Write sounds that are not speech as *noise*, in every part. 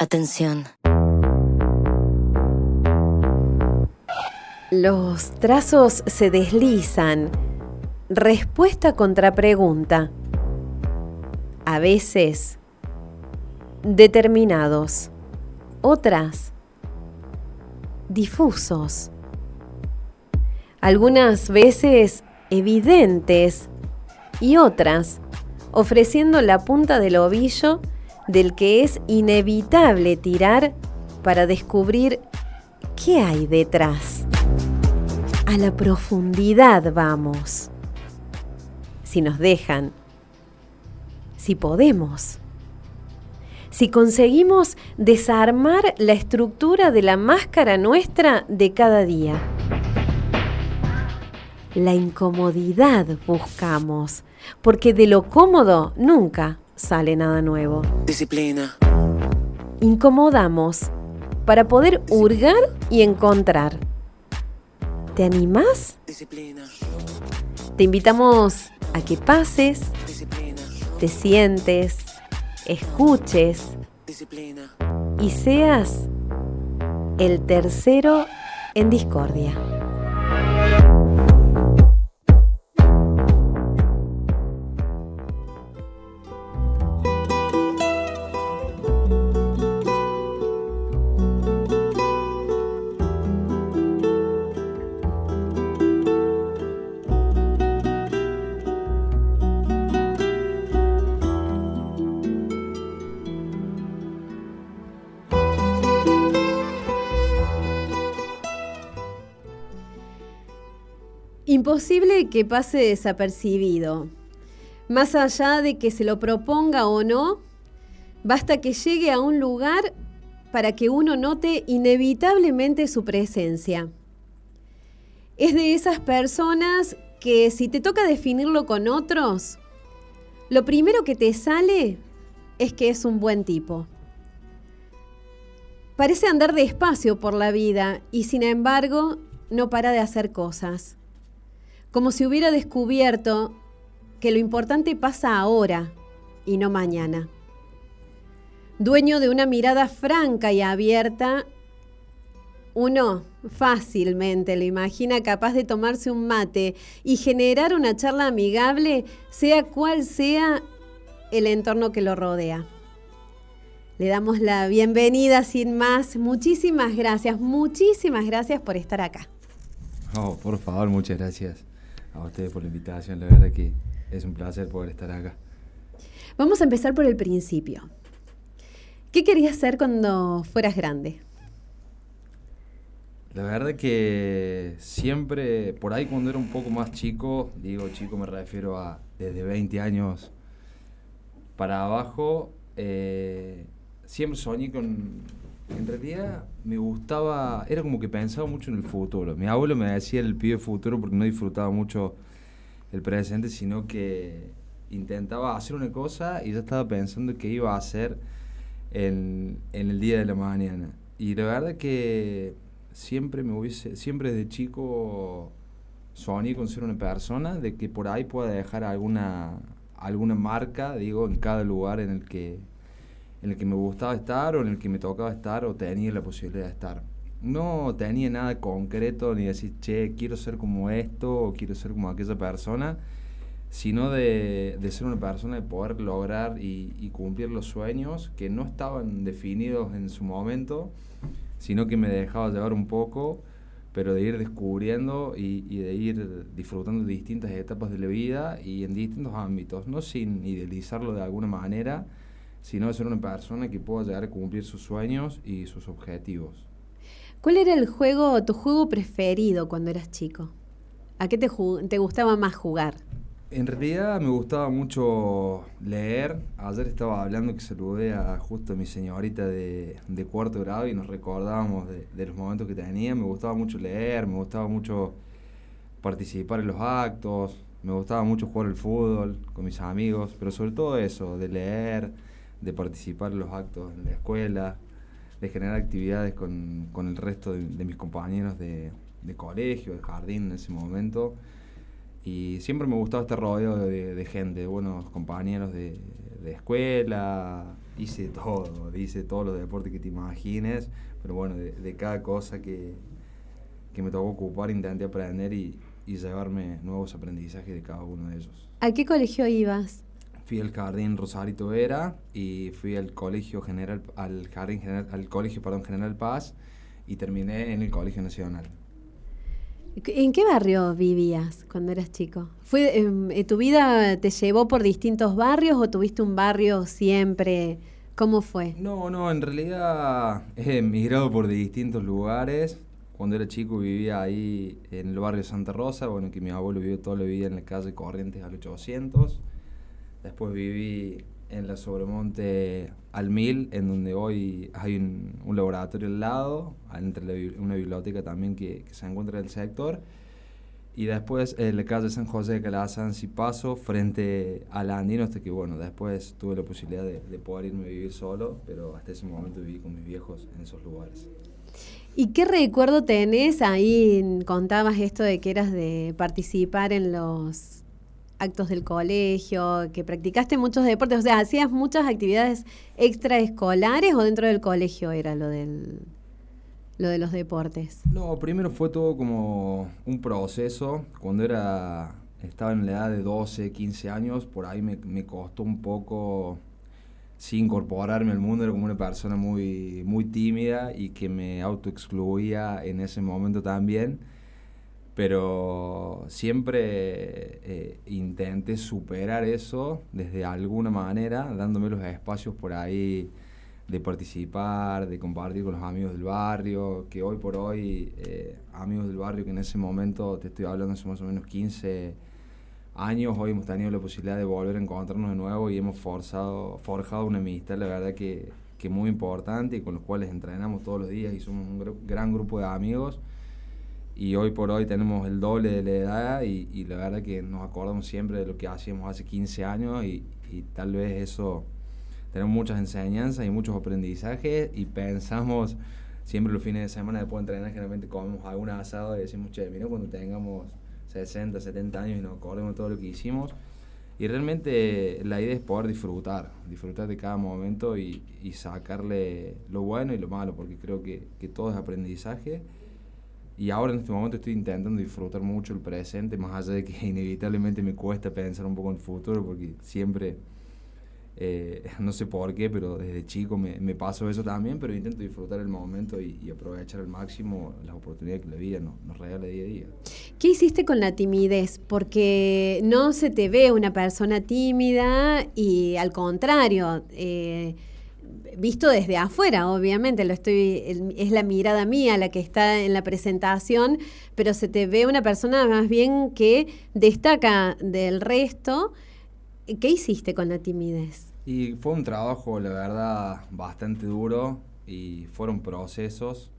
Atención. Los trazos se deslizan. Respuesta contra pregunta. A veces determinados. Otras difusos. Algunas veces evidentes y otras ofreciendo la punta del ovillo del que es inevitable tirar para descubrir qué hay detrás. A la profundidad vamos. Si nos dejan, si podemos, si conseguimos desarmar la estructura de la máscara nuestra de cada día. La incomodidad buscamos, porque de lo cómodo nunca sale nada nuevo. Disciplina. Incomodamos para poder hurgar y encontrar. ¿Te animás? Disciplina. Te invitamos a que pases, Disciplina. te sientes, escuches Disciplina. y seas el tercero en discordia. Imposible que pase desapercibido. Más allá de que se lo proponga o no, basta que llegue a un lugar para que uno note inevitablemente su presencia. Es de esas personas que si te toca definirlo con otros, lo primero que te sale es que es un buen tipo. Parece andar despacio por la vida y sin embargo no para de hacer cosas. Como si hubiera descubierto que lo importante pasa ahora y no mañana. Dueño de una mirada franca y abierta, uno fácilmente lo imagina capaz de tomarse un mate y generar una charla amigable, sea cual sea el entorno que lo rodea. Le damos la bienvenida sin más. Muchísimas gracias, muchísimas gracias por estar acá. Oh, por favor, muchas gracias a ustedes por la invitación. La verdad que es un placer poder estar acá. Vamos a empezar por el principio. ¿Qué querías ser cuando fueras grande? La verdad que siempre, por ahí cuando era un poco más chico, digo chico me refiero a desde 20 años para abajo, eh, siempre soñé con... En realidad me gustaba, era como que pensaba mucho en el futuro. Mi abuelo me decía el pibe futuro porque no disfrutaba mucho el presente, sino que intentaba hacer una cosa y yo estaba pensando que iba a hacer en, en el día de la mañana. Y la verdad que siempre me hubiese, siempre desde chico soñé con ser una persona de que por ahí pueda dejar alguna, alguna marca, digo, en cada lugar en el que en el que me gustaba estar o en el que me tocaba estar o tenía la posibilidad de estar. No tenía nada concreto ni decir, che, quiero ser como esto o quiero ser como aquella persona, sino de, de ser una persona de poder lograr y, cumplir los sueños que no estaban definidos en su momento, sino que me dejaba llevar un poco, pero de ir descubriendo y de ir disfrutando de distintas etapas de la vida y en distintos ámbitos, no sin idealizarlo de alguna manera, sino de ser una persona que pueda llegar a cumplir sus sueños y sus objetivos. ¿Cuál era el juego, tu juego preferido cuando eras chico? ¿A qué te, te gustaba más jugar? En realidad me gustaba mucho leer. Ayer estaba hablando que saludé a justo a mi señorita de, de cuarto grado y nos recordábamos de, de, los momentos que tenía. Me gustaba mucho leer, me gustaba mucho participar en los actos, me gustaba mucho jugar al fútbol con mis amigos, pero sobre todo eso, de leer, de participar en los actos en la escuela, de generar actividades con, con el resto de, de mis compañeros de, de, colegio, de jardín en ese momento. Y siempre me gustaba este rodeo de, de gente, de buenos compañeros de, escuela, hice todo, hice todos los deportes que te imagines, pero bueno, de cada cosa que, que me tocó ocupar intenté aprender y, y llevarme nuevos aprendizajes de cada uno de ellos. ¿A qué colegio ibas? Fui al jardín Rosarito Vera y fui al colegio general, al jardín general, al colegio perdón, General Paz y terminé en el Colegio Nacional. ¿En qué barrio vivías cuando eras chico? ¿Fue, em, eh, ¿Tu vida te llevó por distintos barrios o tuviste un barrio siempre? ¿Cómo fue? No, no, en realidad he emigrado por distintos lugares. Cuando era chico vivía ahí en el barrio Santa Rosa, bueno, que mi abuelo vivió toda la vida en la calle Corrientes al 800. Después viví en la Sobremonte al Mil, en donde hoy hay un, laboratorio al lado, entre la una biblioteca también que, se encuentra en el sector. Y después en la calle San José de Calazán, si paso, frente al Andino, hasta que bueno, después tuve la posibilidad de, de poder irme a vivir solo, pero hasta ese momento viví con mis viejos en esos lugares. ¿Y qué recuerdo tenés? Ahí contabas esto de que eras de participar en los actos del colegio, que practicaste muchos deportes, o sea, hacías muchas actividades extraescolares o dentro del colegio era lo del lo de los deportes. No, primero fue todo como un proceso. Cuando era estaba en la edad de 12, 15 años, por ahí me, costó un poco sí, incorporarme al mundo. Era como una persona muy, muy tímida y que me autoexcluía en ese momento también. Pero siempre eh, intenté superar eso desde alguna manera, dándome los espacios por ahí de participar, de compartir con los amigos del barrio, que hoy por hoy, eh, amigos del barrio que en ese momento, te estoy hablando hace más o menos 15 años, hoy hemos tenido la posibilidad de volver a encontrarnos de nuevo y hemos forzado, forjado una amistad, la verdad que, que muy importante y con los cuales entrenamos todos los días y somos un gru- gran grupo de amigos. Y hoy por hoy tenemos el doble de la edad y, y la verdad que nos acordamos siempre de lo que hacíamos hace 15 años y, y tal vez eso tenemos muchas enseñanzas y muchos aprendizajes y pensamos siempre los fines de semana después de entrenar generalmente comemos algún asado y decimos, che, mira cuando tengamos 60, 70 años y nos acordemos de todo lo que hicimos. Y realmente la idea es poder disfrutar, disfrutar de cada momento y, y sacarle lo bueno y lo malo, porque creo que, que todo es aprendizaje. Y ahora en este momento estoy intentando disfrutar mucho el presente, más allá de que *laughs* inevitablemente me cuesta pensar un poco en el futuro, porque siempre, eh, no sé por qué, pero desde chico me, me pasó eso también, pero intento disfrutar el momento y, y aprovechar al máximo las oportunidades que la vida nos, nos regala día a día. ¿Qué hiciste con la timidez? Porque no se te ve una persona tímida y al contrario, eh, visto desde afuera, obviamente, lo estoy, es la mirada mía la que está en la presentación, pero se te ve una persona más bien que destaca del resto. ¿Qué hiciste con la timidez? Y fue un trabajo, la verdad, bastante duro y fueron procesos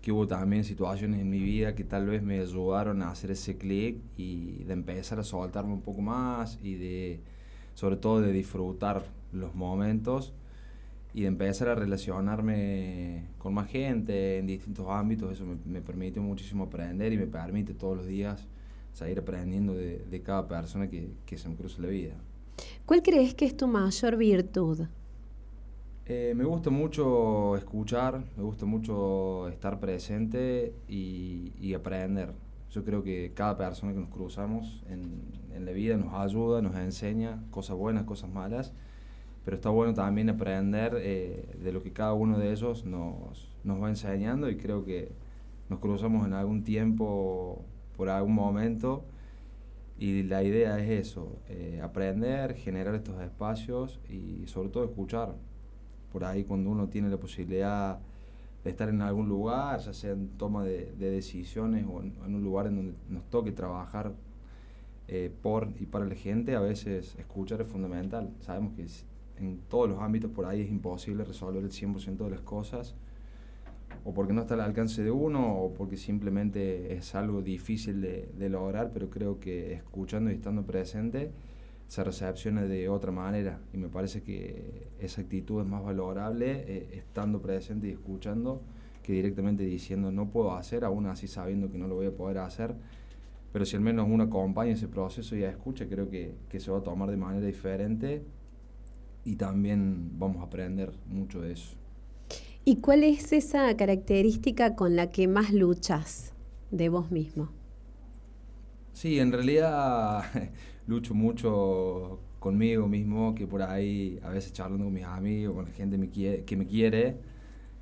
que hubo también situaciones en mi vida que tal vez me ayudaron a hacer ese clic y de empezar a soltarme un poco más y de, sobre todo, de disfrutar los momentos y de empezar a relacionarme con más gente en distintos ámbitos. Eso me, me permitió muchísimo aprender y me permite todos los días seguir aprendiendo de, de cada persona que, que se me cruza la vida. ¿Cuál crees que es tu mayor virtud? Eh, me gusta mucho escuchar, me gusta mucho estar presente y, y aprender. Yo creo que cada persona que nos cruzamos en, en la vida nos ayuda, nos enseña cosas buenas, cosas malas, pero está bueno también aprender eh, de lo que cada uno de ellos nos, nos va enseñando y creo que nos cruzamos en algún tiempo, por algún momento, y la idea es eso, eh, aprender, generar estos espacios y sobre todo escuchar. Por ahí cuando uno tiene la posibilidad de estar en algún lugar, ya sea en toma de, de decisiones o en, en un lugar en donde nos toque trabajar eh, por y para la gente, a veces escuchar es fundamental. Sabemos que en todos los ámbitos por ahí es imposible resolver el 100% de las cosas, o porque no está al alcance de uno, o porque simplemente es algo difícil de, de lograr, pero creo que escuchando y estando presente se recepciona de otra manera, y me parece que esa actitud es más valorable eh, estando presente y escuchando que directamente diciendo no puedo hacer, aún así sabiendo que no lo voy a poder hacer, pero si al menos uno acompaña ese proceso y escucha, creo que, que se va a tomar de manera diferente y también vamos a aprender mucho de eso. ¿Y cuál es esa característica con la que más luchas de vos mismo? Sí, en realidad *laughs* lucho mucho conmigo mismo, que por ahí a veces charlando con mis amigos, con la gente que me quiere,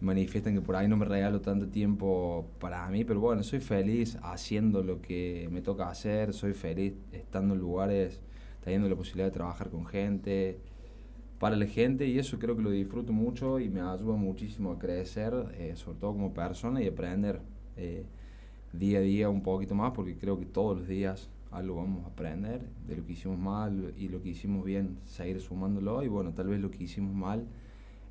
manifiestan que por ahí no me regalo tanto tiempo para mí, pero bueno, soy feliz haciendo lo que me toca hacer, soy feliz estando en lugares, teniendo la posibilidad de trabajar con gente, para la gente, y eso creo que lo disfruto mucho y me ayuda muchísimo a crecer, eh, sobre todo como persona y aprender eh, día a día un poquito más, porque creo que todos los días algo vamos a aprender de lo que hicimos mal y lo que hicimos bien, seguir sumándolo, y bueno, tal vez lo que hicimos mal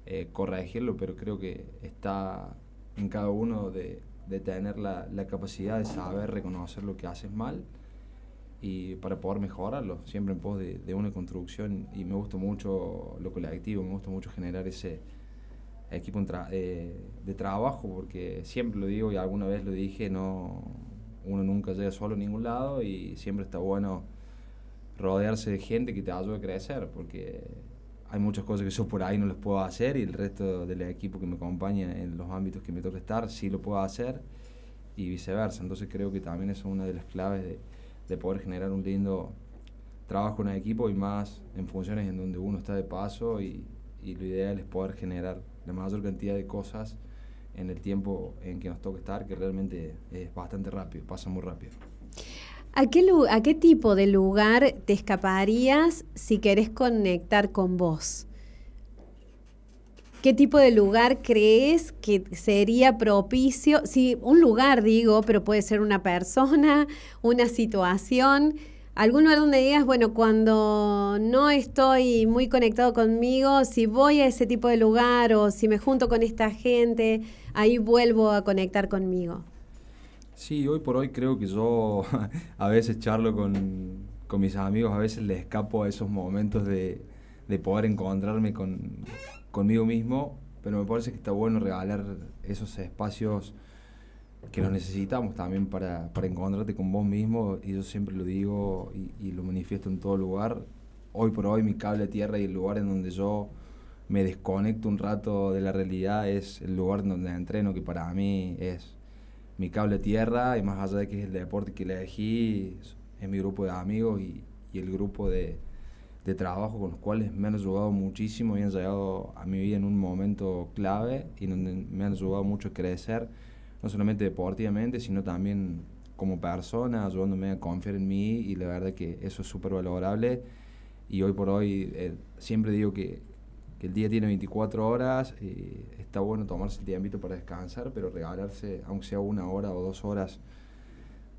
eh, corregirlo, pero creo que está en cada uno de, de tener la, la, capacidad de saber reconocer lo que haces mal y para poder mejorarlo, siempre en pos de, una construcción y me gusta mucho lo colectivo, me gusta mucho generar ese equipo eh, de trabajo porque siempre lo digo y alguna vez lo dije, no uno nunca llega solo a ningún lado y siempre está bueno rodearse de gente que te ayude a crecer porque hay muchas cosas que yo por ahí no las puedo hacer y el resto del equipo que me acompaña en los ámbitos que me toca estar sí lo puedo hacer y viceversa. Entonces creo que también es una de las claves de, de poder generar un lindo trabajo en equipo y más en funciones en donde uno está de paso y, y, lo ideal es poder generar la mayor cantidad de cosas en el tiempo en que nos toca estar, que realmente es bastante rápido, pasa muy rápido. ¿A qué, ¿A qué tipo de lugar te escaparías si querés conectar con vos? ¿Qué tipo de lugar crees que sería propicio? Sí, un lugar digo, pero puede ser una persona, una situación, algún lugar donde digas, bueno, cuando no estoy muy conectado conmigo, si voy a ese tipo de lugar o si me junto con esta gente, ahí vuelvo a conectar conmigo. Sí, hoy por hoy creo que yo *laughs* a veces charlo con, mis amigos, a veces les escapo a esos momentos de poder encontrarme con, conmigo mismo, pero me parece que está bueno regalar esos espacios que los necesitamos también para, para encontrarte con vos mismo, y yo siempre lo digo y, lo manifiesto en todo lugar. Hoy por hoy mi cable tierra y el lugar en donde yo me desconecto un rato de la realidad es el lugar donde entreno, que para mí es mi cable tierra y más allá de que es el deporte que elegí, es mi grupo de amigos y, y el grupo de, de, trabajo con los cuales me han ayudado muchísimo y han llegado a mi vida en un momento clave y donde me han ayudado mucho a crecer, no solamente deportivamente, sino también como persona, ayudándome a confiar en mí y la verdad que eso es súper valorable y hoy por hoy eh, siempre digo que que el día tiene 24 horas, y está bueno tomarse el tiempo para descansar, pero regalarse, aunque sea una hora o dos horas,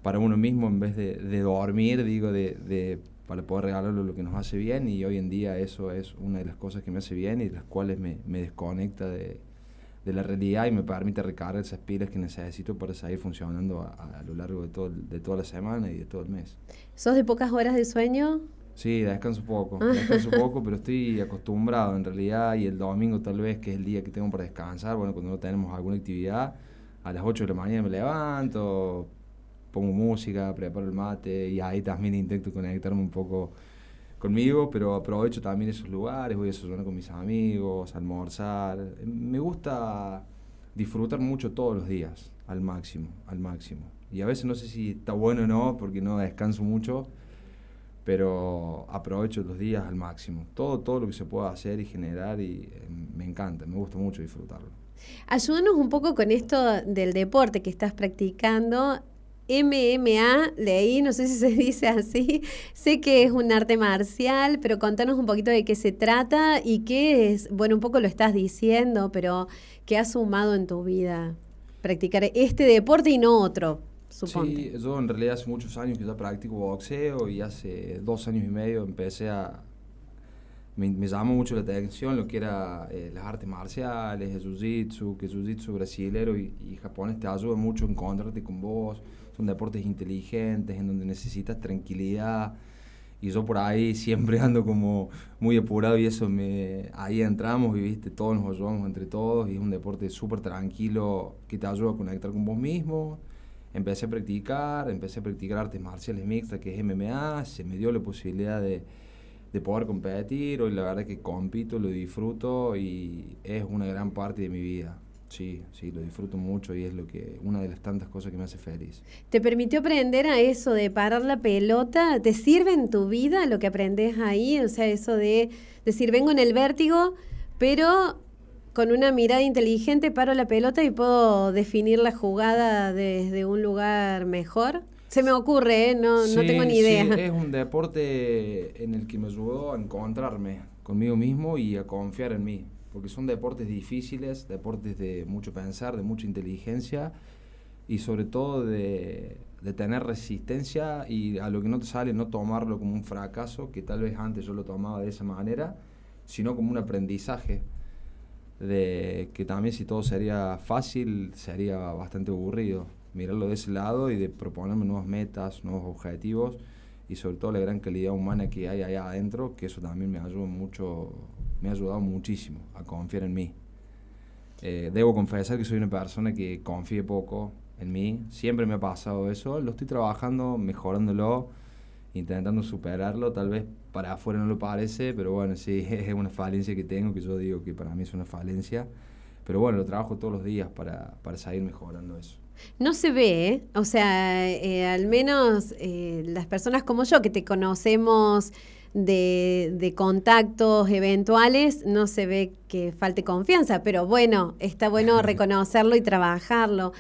para uno mismo en vez de, de dormir, digo, de, para poder regalarlo lo que nos hace bien, y hoy en día eso es una de las cosas que me hace bien y de las cuales me, me desconecta de, de la realidad y me permite recargar esas pilas que necesito para seguir funcionando a, a lo largo de, todo, de toda la semana y de todo el mes. ¿Sos de pocas horas de sueño? Sí, descanso poco, *laughs* descanso poco, pero estoy acostumbrado en realidad y el domingo tal vez, que es el día que tengo para descansar, bueno, cuando no tenemos alguna actividad, a las 8 de la mañana me levanto, pongo música, preparo el mate y ahí también intento conectarme un poco conmigo, pero aprovecho también esos lugares, voy a desayunar con mis amigos, almorzar. Me gusta disfrutar mucho todos los días, al máximo, al máximo. Y a veces no sé si está bueno o no, porque no descanso mucho, pero aprovecho los días al máximo. Todo, todo lo que se pueda hacer y generar y eh, me encanta, me gusta mucho disfrutarlo. Ayúdanos un poco con esto del deporte que estás practicando. MMA, leí, no sé si se *laughs* dice así, sé que es un arte marcial, pero contanos un poquito de qué se trata y qué es, bueno, un poco lo estás diciendo, pero qué has sumado en tu vida practicar este deporte y no otro. Sí, yo en realidad hace muchos años que ya practico boxeo y hace dos años y medio empecé a... Me, me llamó mucho la atención lo que era eh, las artes marciales, el jiu-jitsu, que el jiu-jitsu brasilero y, y, japonés te ayuda mucho a encontrarte con vos. Son deportes inteligentes en donde necesitas tranquilidad. Y yo por ahí siempre *laughs* ando como muy apurado y eso me... Ahí entramos y viste, todos nos ayudamos entre todos y es un deporte súper tranquilo que te ayuda a conectar con vos mismo empecé a practicar, empecé a practicar artes marciales mixtas, que es MMA, se me dio la posibilidad de, de poder competir, hoy la verdad que compito, lo disfruto y es una gran parte de mi vida. Sí, sí, lo disfruto mucho y es lo que una de las tantas cosas que me hace feliz. ¿Te permitió aprender a eso de parar la pelota? ¿Te sirve en tu vida lo que aprendes ahí? O sea, eso de decir, vengo en el vértigo, pero con una mirada inteligente paro la pelota y puedo definir la jugada desde un lugar mejor. Se me ocurre, ¿eh? no, no tengo ni idea. Sí, es un deporte en el que me ayudó a encontrarme conmigo mismo y a confiar en mí, porque son deportes difíciles, deportes de mucho pensar, de mucha inteligencia y sobre todo de, de tener resistencia y a lo que no te sale no tomarlo como un fracaso, que tal vez antes yo lo tomaba de esa manera, sino como un aprendizaje de que también si todo sería fácil sería bastante aburrido. Mirarlo de ese lado y de proponerme nuevas metas, nuevos objetivos y sobre todo la gran calidad humana que hay allá adentro, que eso también me ayudó mucho, me ha ayudado muchísimo a confiar en mí. Eh, debo confesar que soy una persona que confíe poco en mí, siempre me ha pasado eso, lo estoy trabajando, mejorándolo, intentando superarlo, tal vez para afuera no lo parece, pero bueno, sí, *laughs* es una falencia que tengo, que yo digo que para mí es una falencia, pero bueno, lo trabajo todos los días para, para seguir mejorando eso. No se ve, ¿eh? o sea, eh, al menos eh, las personas como yo que te conocemos de, de, contactos eventuales, no se ve que falte confianza, pero bueno, está bueno reconocerlo y trabajarlo.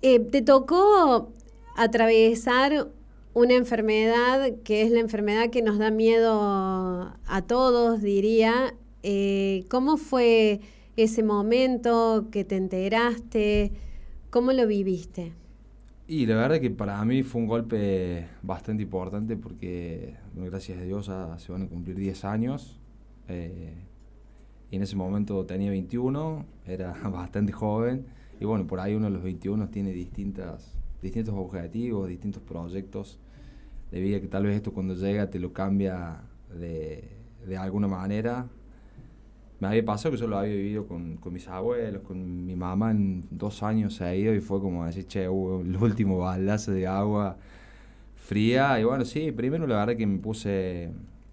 te tocó atravesar una enfermedad que es la enfermedad que nos da miedo a todos, diría. ¿Cómo fue ese momento que te enteraste? ¿Cómo lo viviste? Y la verdad que para mí fue un golpe bastante importante porque, gracias a Dios, se van a cumplir 10 años. Eh, y en ese momento tenía 21, era *laughs* bastante joven. Y bueno, por ahí uno de los 21 tiene distintas, distintos objetivos, distintos proyectos de vida que tal vez esto cuando llega te lo cambia de, de alguna manera. Me había pasado que yo lo había vivido con, con, mis abuelos, con mi mamá en dos años se ha ido y fue como decir, che, hubo el último baldazo de agua fría. Y bueno, sí, primero la verdad que me puse,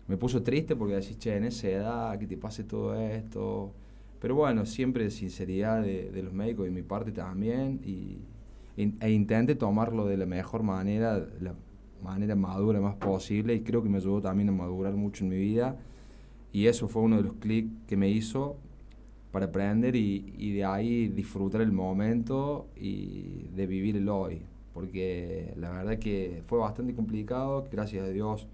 me puso triste porque decís, che, en esa edad, que te pase todo esto. Pero bueno, siempre sinceridad de, de los médicos y mi parte también. Y, e intenté tomarlo de la mejor manera, la, manera madura más posible y creo que me ayudó también a madurar mucho en mi vida y eso fue uno de los clics que me hizo para aprender y, y, de ahí disfrutar el momento y de vivir el hoy porque la verdad que fue bastante complicado gracias a Dios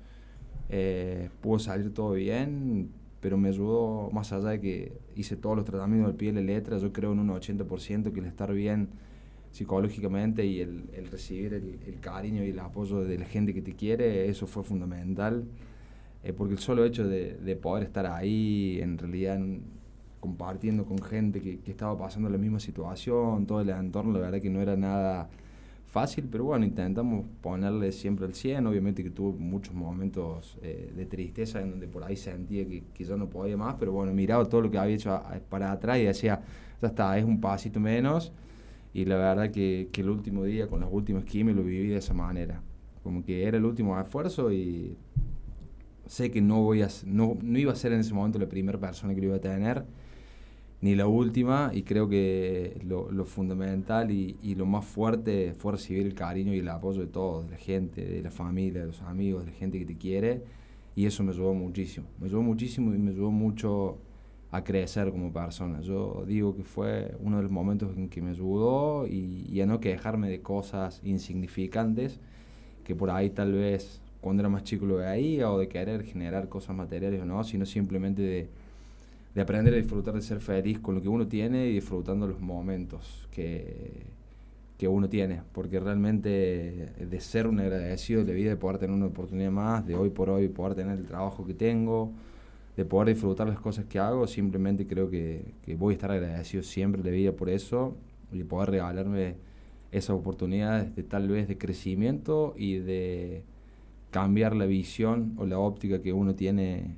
eh, pudo salir todo bien pero me ayudó más allá de que hice todos los tratamientos del pie y la letra yo creo en un 80% que el estar bien psicológicamente y el, el recibir el, el, cariño y el apoyo de la gente que te quiere, eso fue fundamental. Eh, porque el solo hecho de, de, poder estar ahí, en realidad en, compartiendo con gente que, que, estaba pasando la misma situación, todo el entorno, la verdad que no era nada fácil, pero bueno, intentamos ponerle siempre el 100, obviamente que tuve muchos momentos eh, de tristeza en donde por ahí sentía que, que, yo no podía más, pero bueno, miraba todo lo que había hecho a, para atrás y decía, ya está, es un pasito menos y la verdad que, que, el último día con los últimos quimios lo viví de esa manera. Como que era el último esfuerzo y sé que no, voy a, no, no iba a ser en ese momento la primera persona que lo iba a tener, ni la última, y creo que lo, lo fundamental y, y, lo más fuerte fue recibir el cariño y el apoyo de todos, de la gente, de la familia, de los amigos, de la gente que te quiere, y eso me ayudó muchísimo. Me ayudó muchísimo y me ayudó mucho a crecer como persona. Yo digo que fue uno de los momentos en que me ayudó y, y, a no quejarme de cosas insignificantes que por ahí tal vez cuando era más chico lo veía o de querer generar cosas materiales o no, sino simplemente de, de aprender a disfrutar de ser feliz con lo que uno tiene y disfrutando los momentos que, que uno tiene, porque realmente de ser un agradecido de vida, de poder tener una oportunidad más, de hoy por hoy poder tener el trabajo que tengo, de poder disfrutar las cosas que hago, simplemente creo que, voy a estar agradecido siempre de vida por eso y poder regalarme esas oportunidades de tal vez de crecimiento y de cambiar la visión o la óptica que uno tiene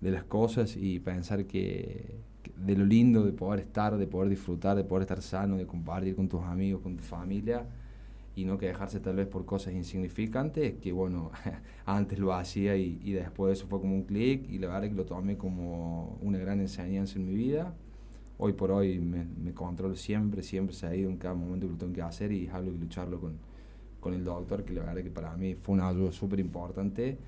de las cosas y pensar que, de lo lindo de poder estar, de poder disfrutar, de poder estar sano, de compartir con tus amigos, con tu familia y no que dejarse tal vez por cosas insignificantes, que bueno, *laughs* antes lo hacía y, y después eso fue como un clic y la verdad es que lo tomé como una gran enseñanza en mi vida. Hoy por hoy me, me controlo siempre, siempre se ha ido en cada momento que lo tengo que hacer y es algo que lucharlo con, con el doctor, que la verdad que para mí fue una ayuda súper importante.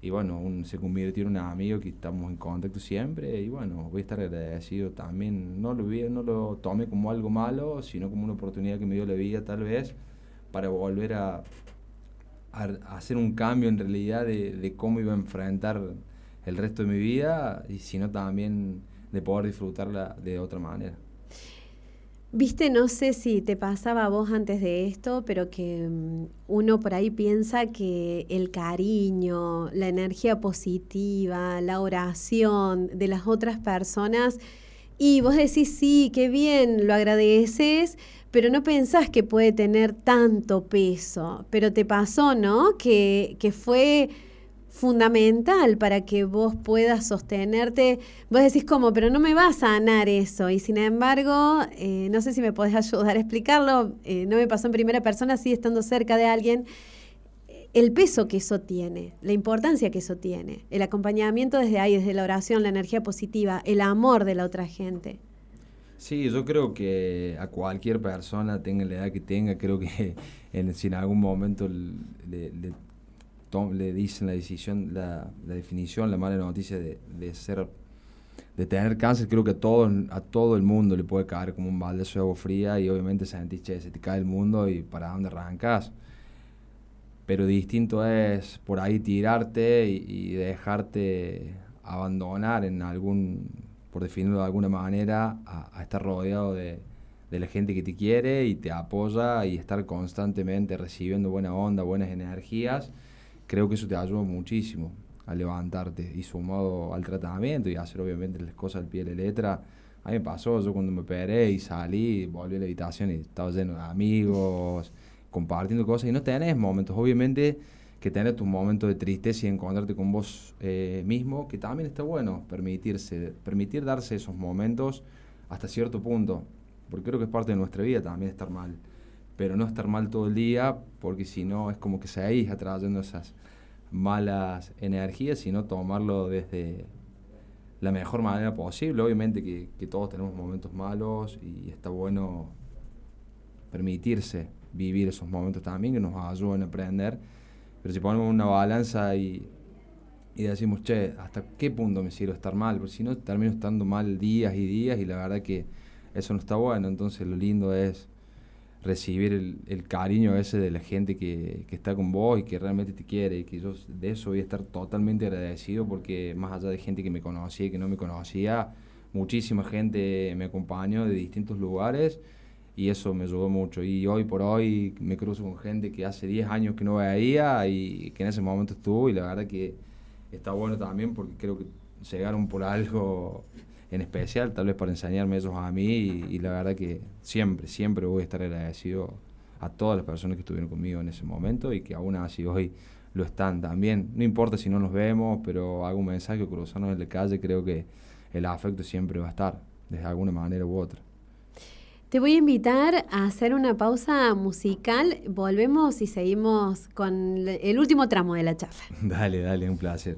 Y bueno, un, se convirtió en un amigo que estamos en contacto siempre. Y bueno, voy a estar agradecido también. No lo, vi, no lo tomé como algo malo, sino como una oportunidad que me dio la vida tal vez para volver a, a, hacer un cambio en realidad de, de, cómo iba a enfrentar el resto de mi vida y sino también de poder disfrutarla de otra manera. Viste, no sé si te pasaba a vos antes de esto, pero que um, uno por ahí piensa que el cariño, la energía positiva, la oración de las otras personas, y vos decís, sí, qué bien, lo agradeces, pero no pensás que puede tener tanto peso. Pero te pasó, ¿no? Que, que fue fundamental para que vos puedas sostenerte. Vos decís cómo, pero no me va a sanar eso. Y sin embargo, eh, no sé si me podés *laughs* ayudar a explicarlo. Eh, no me pasó en primera persona, sí estando cerca de alguien. El peso que eso tiene, la importancia que eso tiene, el acompañamiento desde ahí, desde la oración, la energía positiva, el amor de la otra gente. Sí, yo creo que a cualquier persona, tenga la edad que tenga, creo que *laughs* en, si en algún momento le le dicen la decisión, la, la, definición, la mala noticia de, de, ser, de tener cáncer, creo que a todo, a todo el mundo le puede caer como un balde de agua fría y obviamente sentís, che, se te cae el mundo y para dónde arrancas. Pero distinto es por ahí tirarte y, y dejarte abandonar en algún, por definirlo de alguna manera, a, a estar rodeado de, de la gente que te quiere y te apoya y estar constantemente recibiendo buena onda, buenas energías creo que eso te ayuda muchísimo a levantarte y sumado al tratamiento y hacer obviamente las cosas al pie de la letra. A mí me pasó, yo cuando me operé y salí, volví a la habitación y estaba lleno de amigos, compartiendo cosas y no tenés momentos, obviamente que tenés tus momentos de tristeza y encontrarte con vos eh, mismo, que también está bueno permitirse, permitir darse esos momentos hasta cierto punto, porque creo que es parte de nuestra vida también estar mal pero no estar mal todo el día, porque si no es como que se aísla trayendo esas malas energías, sino tomarlo desde la mejor manera posible. Obviamente que, que, todos tenemos momentos malos y está bueno permitirse vivir esos momentos también que nos ayudan a aprender. Pero si ponemos una balanza y, y decimos, che, ¿hasta qué punto me sirve estar mal? Porque si no, termino estando mal días y días y la verdad que eso no está bueno. Entonces lo lindo es recibir el, el, cariño ese de la gente que, que, está con vos y que realmente te quiere y que yo de eso voy a estar totalmente agradecido porque más allá de gente que me conocía y que no me conocía, muchísima gente me acompañó de distintos lugares y eso me ayudó mucho. Y hoy por hoy me cruzo con gente que hace 10 años que no veía y que en ese momento estuvo y la verdad que está bueno también porque creo que llegaron por algo en especial, tal vez para enseñarme ellos a mí y, la verdad que siempre, siempre voy a estar agradecido a todas las personas que estuvieron conmigo en ese momento y que aún así hoy lo están también. No importa si no nos vemos, pero hago un mensaje, cruzarnos en la calle, creo que el afecto siempre va a estar, de alguna manera u otra. Te voy a invitar a hacer una pausa musical. Volvemos y seguimos con el último tramo de la charla. *laughs* Dale, dale, un placer.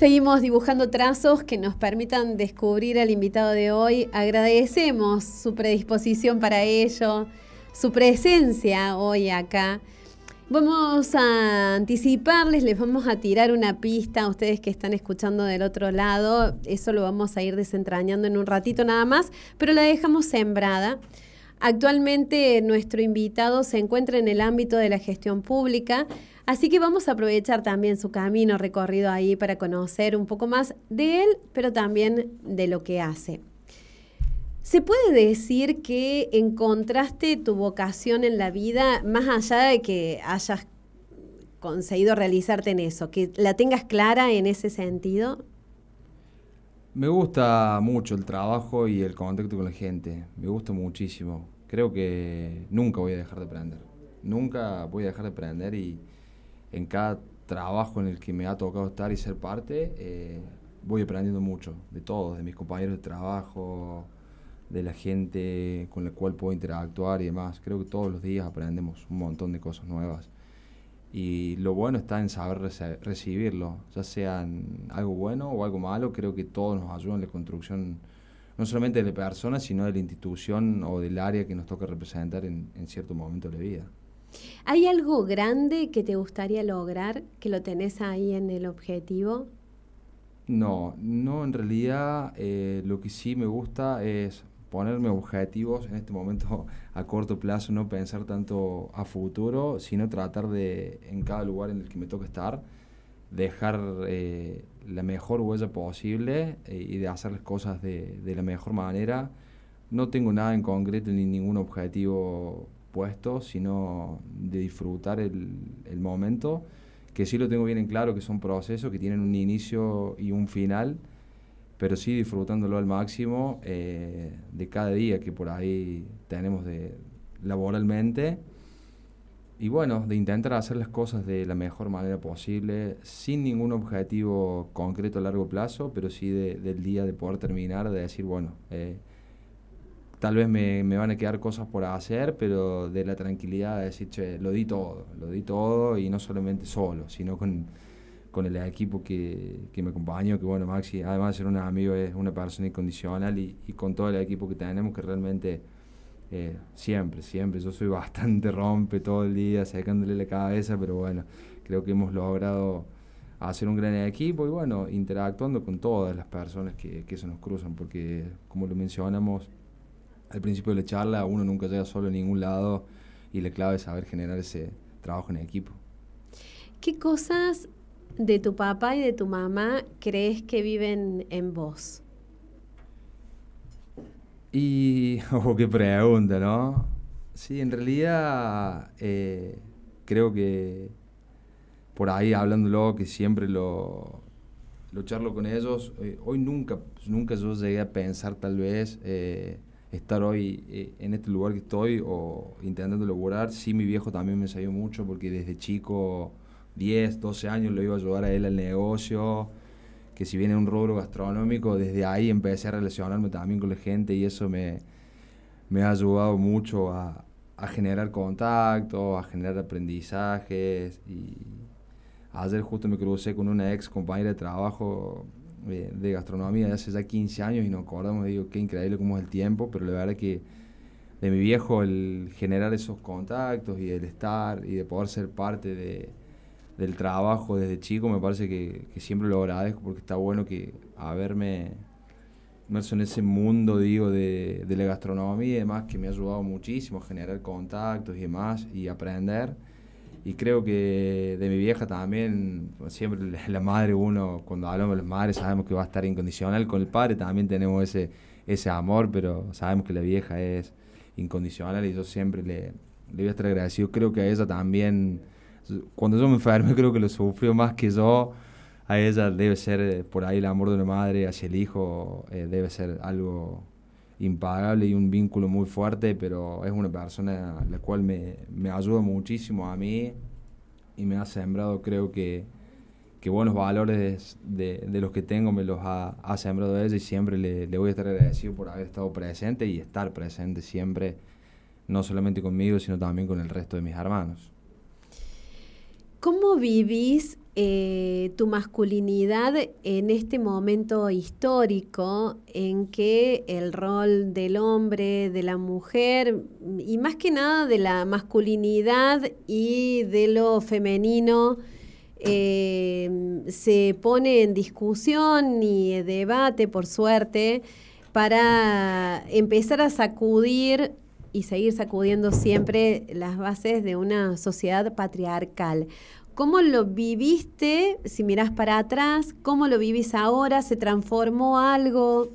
Seguimos dibujando trazos que nos permitan descubrir al invitado de hoy. Agradecemos su predisposición para ello, su presencia hoy acá. Vamos a anticiparles, les vamos a tirar una pista a ustedes que están escuchando del otro lado. Eso lo vamos a ir desentrañando en un ratito nada más, pero la dejamos sembrada. Actualmente nuestro invitado se encuentra en el ámbito de la gestión pública, así que vamos a aprovechar también su camino recorrido ahí para conocer un poco más de él, pero también de lo que hace. ¿Se puede decir que encontraste tu vocación en la vida más allá de que hayas conseguido realizarte en eso, que la tengas clara en ese sentido? Me gusta mucho el trabajo y el contacto con la gente, me gusta muchísimo. Creo que nunca voy a dejar de aprender, nunca voy a dejar de aprender y en cada trabajo en el que me ha tocado estar y ser parte, eh, voy aprendiendo mucho, de todos, de mis compañeros de trabajo, de la gente con la cual puedo interactuar y demás. Creo que todos los días aprendemos un montón de cosas nuevas. Y lo bueno está en saber recibirlo, ya sea algo bueno o algo malo. Creo que todo nos ayuda en la construcción, no solamente de la persona, sino de la institución o del área que nos toca representar en, en cierto momento de la vida. ¿Hay algo grande que te gustaría lograr, que lo tenés ahí en el objetivo? No, no, en realidad eh, lo que sí me gusta es ponerme objetivos en este momento *laughs* a corto plazo, no pensar tanto a futuro, sino tratar de, en cada lugar en el que me toque estar, dejar eh, la mejor huella posible eh, y de hacer las cosas de, de, la mejor manera. No tengo nada en concreto ni ningún objetivo puesto, sino de disfrutar el, el momento, que sí lo tengo bien en claro, que son procesos que tienen un inicio y un final pero sí disfrutándolo al máximo eh, de cada día que por ahí tenemos de laboralmente. Y bueno, de intentar hacer las cosas de la mejor manera posible, sin ningún objetivo concreto a largo plazo, pero sí del día de poder terminar, de decir, bueno, eh, tal vez me, me, van a quedar cosas por hacer, pero de la tranquilidad de decir, che, lo di todo, lo di todo y no solamente solo, sino con con el equipo que, que, me acompañó, que bueno, Maxi, además de ser un amigo, es una persona incondicional y, con todo el equipo que tenemos, que realmente eh, siempre, siempre, yo soy *laughs* bastante rompe todo el día, sacándole la cabeza, pero bueno, creo que hemos logrado hacer un gran equipo y bueno, interactuando con todas las personas que, que se nos cruzan, porque como lo mencionamos al principio de la charla, uno nunca llega solo a ningún lado y la clave es saber generar ese trabajo en equipo. ¿Qué cosas de tu papá y de tu mamá crees que viven en vos? Y, *laughs* oh, qué pregunta, ¿no? Sí, en realidad eh, creo que por ahí hablándolo, que siempre lo, lo charlo con ellos, eh, hoy nunca, nunca yo llegué a pensar tal vez eh, estar hoy en este lugar que estoy o intentando lograr. Sí, mi viejo también me enseñó mucho porque desde chico 10, 12 años lo iba a ayudar a él al negocio, que si viene un rubro gastronómico, desde ahí empecé a relacionarme también con la gente y eso me, me ha ayudado mucho a, a generar contactos, a generar aprendizajes y ayer justo me crucé con una ex compañera de trabajo de, de gastronomía de hace ya 15 años y nos acordamos, digo, qué increíble cómo es el tiempo, pero la verdad que de mi viejo el generar esos contactos y el estar y de poder ser parte de, del trabajo desde chico, me parece que, siempre lo agradezco porque está bueno que haberme inmerso en ese mundo, digo, de, la gastronomía y demás, que me ha ayudado muchísimo a generar contactos y demás y aprender. Y creo que de mi vieja también, siempre la madre, uno cuando hablamos de las madres sabemos que va a estar incondicional, con el padre también tenemos ese, ese amor, pero sabemos que la vieja es incondicional y yo siempre le, le voy a estar agradecido. Creo que a ella también cuando yo me enfermé creo que lo sufrió más que yo. A ella debe ser eh, por ahí el amor de una madre hacia el hijo, eh, debe ser algo impagable y un vínculo muy fuerte, pero es una persona la cual me, me ayuda muchísimo a mí y me ha sembrado creo que, que buenos valores de, de, los que tengo me los ha, ha sembrado ella y siempre le, le, voy a estar agradecido por haber estado presente y estar presente siempre, no solamente conmigo, sino también con el resto de mis hermanos. ¿Cómo vivís eh, tu masculinidad en este momento histórico en que el rol del hombre, de la mujer, y más que nada de la masculinidad y de lo femenino, eh, se pone en discusión y debate, por suerte, para empezar a sacudir y seguir sacudiendo siempre las bases de una sociedad patriarcal. ¿Cómo lo viviste si miras para atrás? ¿Cómo lo vivís ahora? ¿Se transformó algo?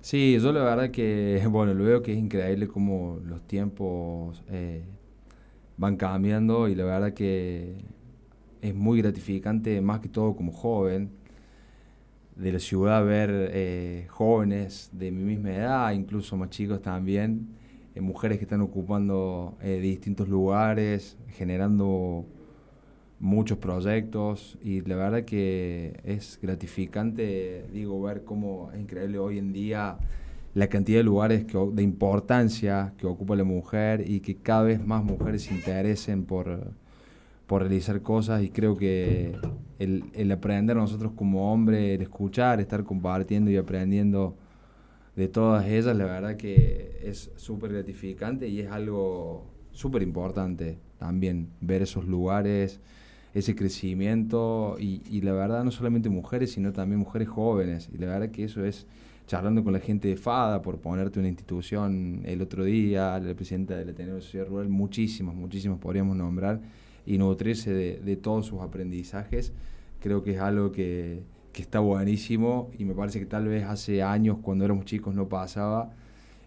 Sí, yo la verdad que, *laughs* bueno, lo veo que es increíble cómo los tiempos eh, van cambiando y la verdad que es muy gratificante, más que todo como joven, de la ciudad ver eh, jóvenes de mi misma edad, incluso más chicos también, eh, mujeres que están ocupando distintos lugares, generando muchos proyectos y la verdad que es gratificante, digo, ver cómo es increíble hoy en día la cantidad de lugares que, de importancia que ocupa la mujer y que cada vez más mujeres se interesen por, por realizar cosas y creo que el, el aprender nosotros como hombre, el escuchar, estar compartiendo y aprendiendo de todas ellas, la verdad que es súper gratificante y es algo súper importante también ver esos lugares, ese crecimiento y, la verdad no solamente mujeres, sino también mujeres jóvenes. Y la verdad que eso es charlando con la gente de FADA, por ponerte una institución el otro día, la presidenta del Ateneo de Sociedad Rural, muchísimas, muchísimas podríamos nombrar, y nutrirse de, de todos sus aprendizajes, creo que es algo que, que está buenísimo y me parece que tal vez hace años cuando éramos chicos no pasaba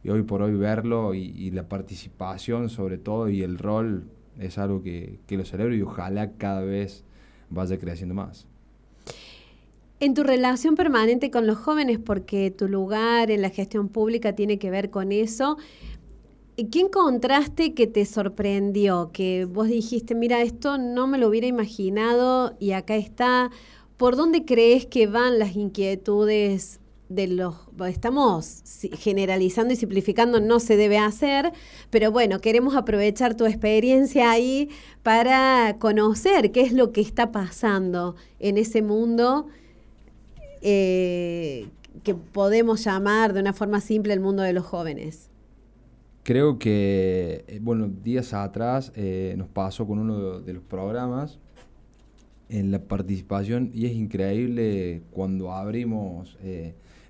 y hoy por hoy verlo y la participación sobre todo y el rol es algo que, que lo celebro y ojalá cada vez vaya creciendo más. En tu relación permanente con los jóvenes, porque tu lugar en la gestión pública tiene que ver con eso, ¿qué encontraste que te sorprendió? Que vos dijiste, mira, esto no me lo hubiera imaginado y acá está. ¿Por dónde crees que van las inquietudes de los estamos generalizando y simplificando no se debe hacer, pero bueno, queremos aprovechar tu experiencia ahí para conocer qué es lo que está pasando en ese mundo eh, que podemos llamar de una forma simple el mundo de los jóvenes. Creo que, eh, bueno, días atrás eh, nos pasó con uno de los programas en la participación y es increíble cuando abrimos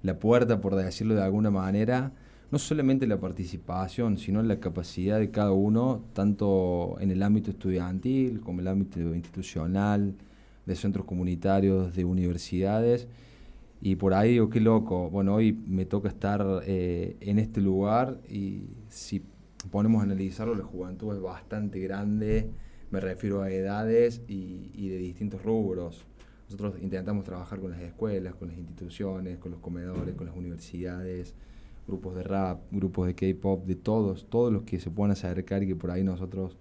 la puerta, por decirlo de alguna manera, no solamente la participación, sino la capacidad de cada uno, tanto en el ámbito estudiantil como en el ámbito institucional, de centros comunitarios, de universidades. Y por ahí digo, qué loco, bueno, hoy me toca estar eh, en este lugar y si ponemos a analizarlo, la juventud es bastante grande, me refiero a edades y, y de distintos rubros. Nosotros intentamos trabajar con las escuelas, con las instituciones, con los comedores, con las universidades, grupos de rap, grupos de K-pop, de todos, todos los que se puedan acercar y que por ahí nosotros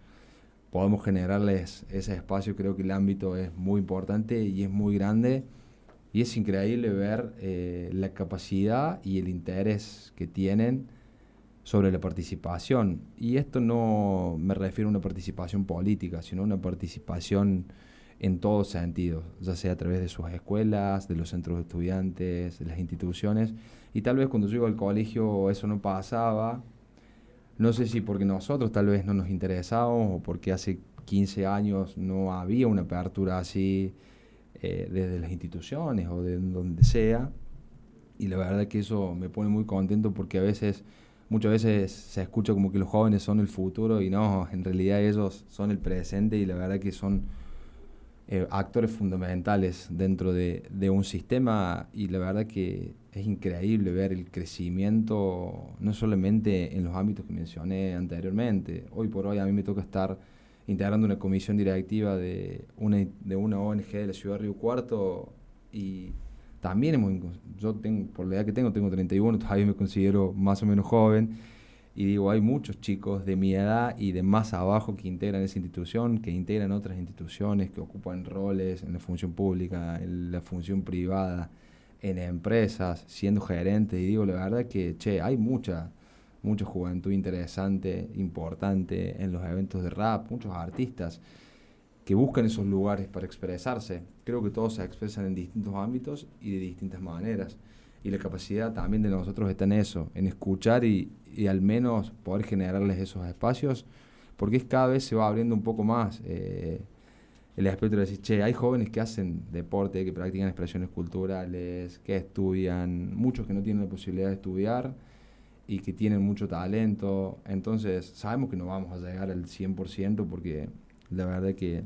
podamos generarles ese espacio. Creo que el ámbito es muy importante y es muy grande y es increíble ver eh, la capacidad y el interés que tienen sobre la participación. Y esto no me refiero a una participación política, sino a una participación en todos sentidos, ya sea a través de sus escuelas, de los centros de estudiantes, de las instituciones. Y tal vez cuando iba al colegio eso no pasaba. No sé si porque nosotros tal vez no nos interesábamos o porque hace 15 años no había una apertura así eh, desde las instituciones o de donde sea. Y la verdad que eso me pone muy contento porque a veces, muchas veces se escucha como que los jóvenes son el futuro y no, en realidad ellos son el presente y la verdad que son eh, actores fundamentales dentro de, un sistema y la verdad que es increíble ver el crecimiento no solamente en los ámbitos que mencioné anteriormente. Hoy por hoy a mí me toca estar integrando una comisión directiva de una, de una ONG de la ciudad de Río Cuarto y también hemos, yo tengo, por la edad que tengo, tengo 31, todavía me considero más o menos joven y digo, hay muchos chicos de mi edad y de más abajo que integran esa institución, que integran otras instituciones, que ocupan roles en la función pública, en la función privada, en empresas, siendo gerentes. Y digo, la verdad que, che, hay mucha, mucha juventud interesante, importante en los eventos de rap, muchos artistas que buscan esos lugares para expresarse. Creo que todos se expresan en distintos ámbitos y de distintas maneras. Y la capacidad también de nosotros está en eso, en escuchar y, y al menos poder generarles esos espacios, porque es cada vez se va abriendo un poco más eh, el aspecto de decir, che, hay jóvenes que hacen deporte, que practican expresiones culturales, que estudian, muchos que no tienen la posibilidad de estudiar y que tienen mucho talento. Entonces, sabemos que no vamos a llegar al 100% porque la verdad que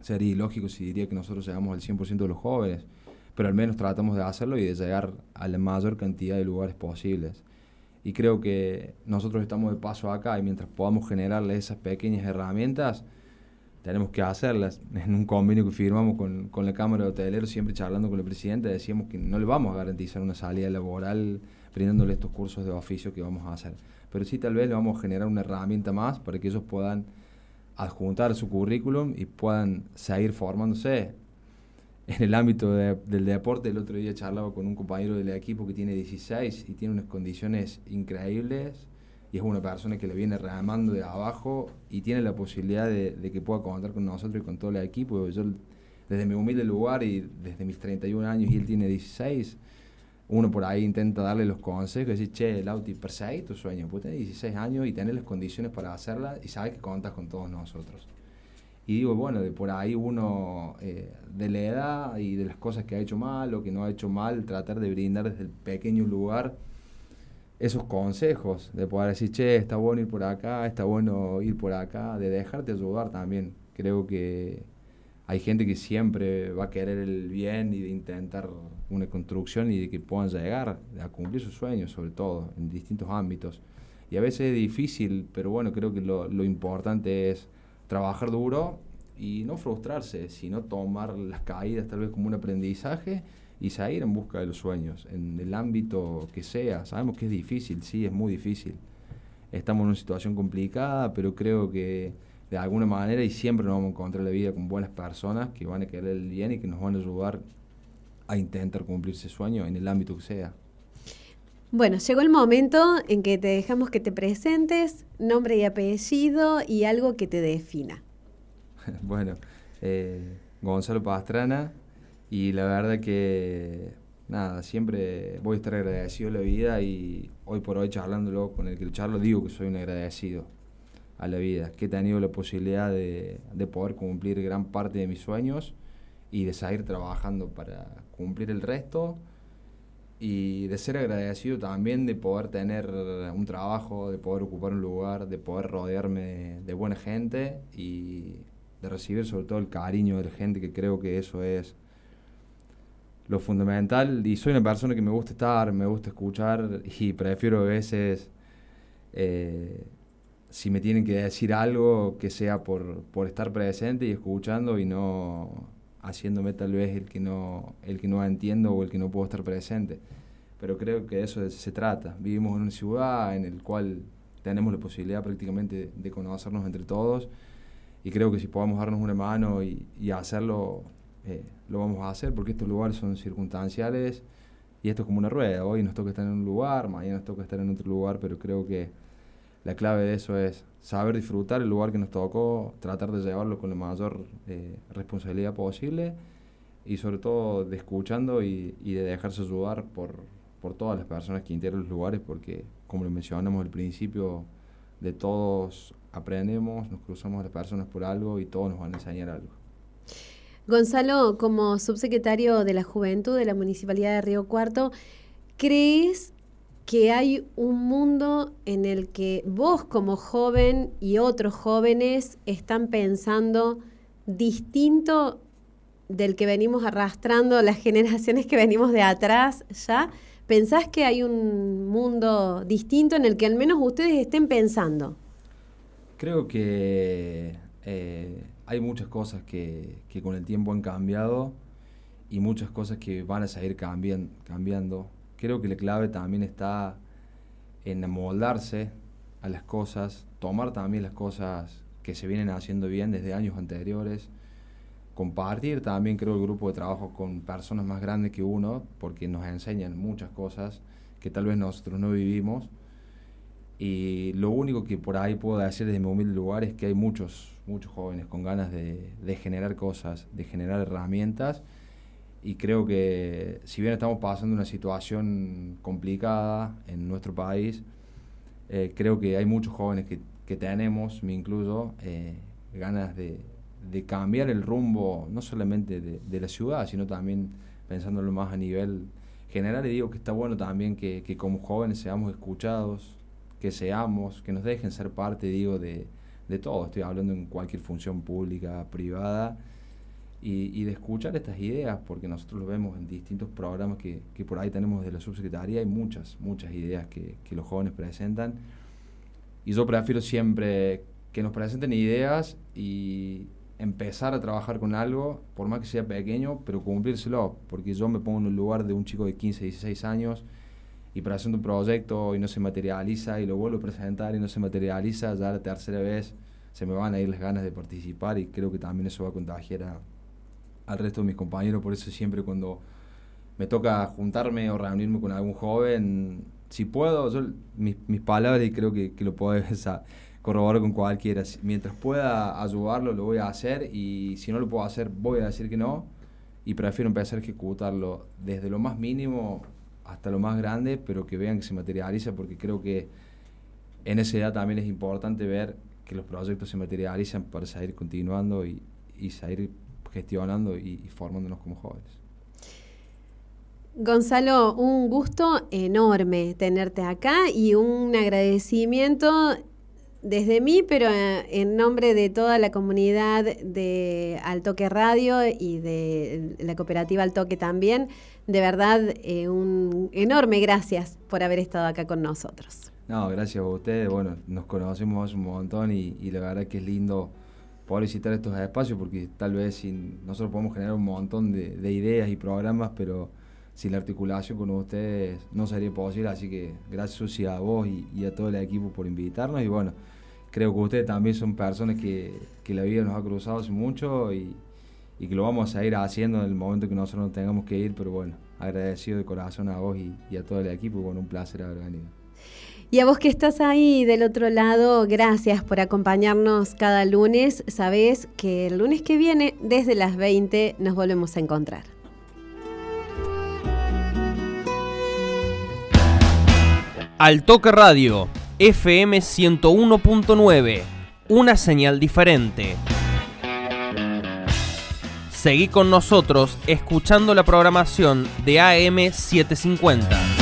sería ilógico si diría que nosotros llegamos al 100% de los jóvenes, pero al menos tratamos de hacerlo y de llegar a la mayor cantidad de lugares posibles. Y creo que nosotros estamos de paso acá y mientras podamos generarle esas pequeñas herramientas, tenemos que hacerlas. *laughs* En un convenio que firmamos con, con la Cámara de Hoteleros, siempre charlando con el presidente, decíamos que no le vamos a garantizar una salida laboral brindándole estos cursos de oficio que vamos a hacer. Pero sí tal vez le vamos a generar una herramienta más para que ellos puedan adjuntar su currículum y puedan seguir formándose en el ámbito del deporte. El otro día charlaba con un compañero del equipo que tiene 16 y tiene unas condiciones increíbles y es una persona que le viene remando de abajo y tiene la posibilidad de, de, que pueda contar con nosotros y con todo el equipo. Yo desde mi humilde lugar y desde mis 31 años y él tiene 16, uno por ahí intenta darle los consejos y decir, che, Lauti, perseguí tu sueño, pues tenés 16 años y tenés las condiciones para hacerla y sabes que contas con todos nosotros. Y digo, bueno, de por ahí uno, eh, de la edad y de las cosas que ha hecho mal o que no ha hecho mal, tratar de brindar desde el pequeño lugar esos consejos, de poder decir, che, está bueno ir por acá, está bueno ir por acá, de dejarte ayudar también. Creo que hay gente que siempre va a querer el bien y de intentar una construcción y de que puedan llegar a cumplir sus sueños, sobre todo, en distintos ámbitos. Y a veces es difícil, pero bueno, creo que lo, lo importante es trabajar duro y no frustrarse, sino tomar las caídas tal vez como un aprendizaje y seguir en busca de los sueños, en el ámbito que sea. Sabemos que es difícil, sí, es muy difícil. Estamos en una situación complicada, pero creo que de alguna manera y siempre nos vamos a encontrar la vida con buenas personas que van a querer el bien y que nos van a ayudar a intentar cumplir ese sueño en el ámbito que sea. Bueno, llegó el momento en que te dejamos que te presentes, nombre y apellido y algo que te defina. *laughs* bueno, eh, Gonzalo Pastrana y la verdad que nada, siempre voy a estar agradecido a la vida y hoy por hoy charlándolo con el que charlo digo que soy un agradecido a la vida, que he tenido la posibilidad de, de poder cumplir gran parte de mis sueños y de seguir trabajando para cumplir el resto y de ser agradecido también de poder tener un trabajo, de poder ocupar un lugar, de poder rodearme de buena gente y de recibir sobre todo el cariño de la gente, que creo que eso es lo fundamental. Y soy una persona que me gusta estar, me gusta escuchar y prefiero a veces, eh, si me tienen que decir algo, que sea por, por estar presente y escuchando y no haciéndome tal vez el que no el que no entiendo o el que no puedo estar presente. Pero creo que eso se trata. Vivimos en una ciudad en el cual tenemos la posibilidad prácticamente de conocernos entre todos y creo que si podamos darnos una mano y, y hacerlo eh, lo vamos a hacer porque estos lugares son circunstanciales y esto es como una rueda. Hoy nos toca estar en un lugar mañana nos toca estar en otro lugar pero creo que la clave de eso es saber disfrutar el lugar que nos tocó, tratar de llevarlo con la mayor eh, responsabilidad posible y sobre todo de escuchando y, de dejarse ayudar por, por todas las personas que integran los lugares porque como lo mencionamos al principio, de todos aprendemos, nos cruzamos las personas por algo y todos nos van a enseñar algo. Gonzalo, como subsecretario de la Juventud de la Municipalidad de Río Cuarto, ¿crees que hay un mundo en el que vos como joven y otros jóvenes están pensando distinto del que venimos arrastrando las *laughs* generaciones que venimos de atrás ya? ¿Pensás que hay un mundo distinto en el que al menos ustedes estén pensando? Creo que eh, hay muchas cosas que, que, con el tiempo han cambiado y muchas cosas que van a seguir cambian, cambiando creo que la clave también está en amoldarse a las cosas, tomar también las cosas que se vienen haciendo bien desde años anteriores, compartir también creo el grupo de trabajo con personas más grandes que uno, porque nos enseñan muchas cosas que tal vez nosotros no vivimos, Y lo único que por ahí puedo decir desde mi humilde lugar es que hay muchos, muchos jóvenes con ganas de, de generar cosas, de generar herramientas. Y creo que si bien estamos pasando una situación complicada en nuestro país, eh, creo que hay muchos jóvenes que, que tenemos, me incluyo, eh, ganas de, de, cambiar el rumbo, no solamente de, de, la ciudad, sino también pensándolo más a nivel general. Y digo que está bueno también que, que como jóvenes seamos escuchados, que seamos, que nos dejen ser parte, digo, de, de todo. Estoy hablando en cualquier función pública, privada, y, de escuchar estas ideas, porque nosotros lo vemos en distintos programas que, que por ahí tenemos de la subsecretaría, hay muchas, muchas ideas que, que los jóvenes presentan. Y yo prefiero siempre que nos presenten ideas y empezar a trabajar con algo, por más que sea pequeño, pero cumplírselo, porque yo me pongo en el lugar de un chico de 15, 16 años y presento un proyecto y no se materializa y lo vuelvo a presentar y no se materializa, ya la tercera vez se me van a ir las ganas de participar y creo que también eso va a contagiar a, al resto de mis compañeros, por eso siempre cuando me toca juntarme o reunirme con algún joven, si puedo, yo, mis, mis palabras y creo que, que lo puedes *laughs* corroborar con cualquiera, mientras pueda ayudarlo lo voy a hacer y si no lo puedo hacer voy a decir que no. Y prefiero empezar a ejecutarlo desde lo más mínimo hasta lo más grande, pero que vean que se materializa, porque creo que en esa edad también es importante ver que los proyectos se materializan para seguir continuando y, y seguir gestionando y, y, formándonos como jóvenes. Gonzalo, un gusto enorme tenerte acá y un agradecimiento desde mí, pero en nombre de toda la comunidad de Altoque Radio y de la cooperativa Altoque también de verdad eh, un enorme gracias por haber estado acá con nosotros. No, gracias a ustedes. Bueno, nos conocemos un montón y, y la verdad que es lindo poder visitar estos espacios porque tal vez sin, nosotros podemos generar un montón de, de, ideas y programas, pero sin la articulación con ustedes no sería posible. Así que gracias Susi a vos y, y, a todo el equipo por invitarnos. Y bueno, creo que ustedes también son personas que, que la vida nos ha cruzado hace mucho y, y que lo vamos a seguir haciendo en el momento que nosotros no tengamos que ir, pero bueno, agradecido de corazón a vos y, y a todo el equipo, bueno, un placer haber venido. Y a vos que estás ahí del otro lado, gracias por acompañarnos cada lunes. Sabés que el lunes que viene, desde las 20, nos volvemos a encontrar. Al Toque Radio, FM 101.9, una señal diferente. Seguí con nosotros escuchando la programación de AM750.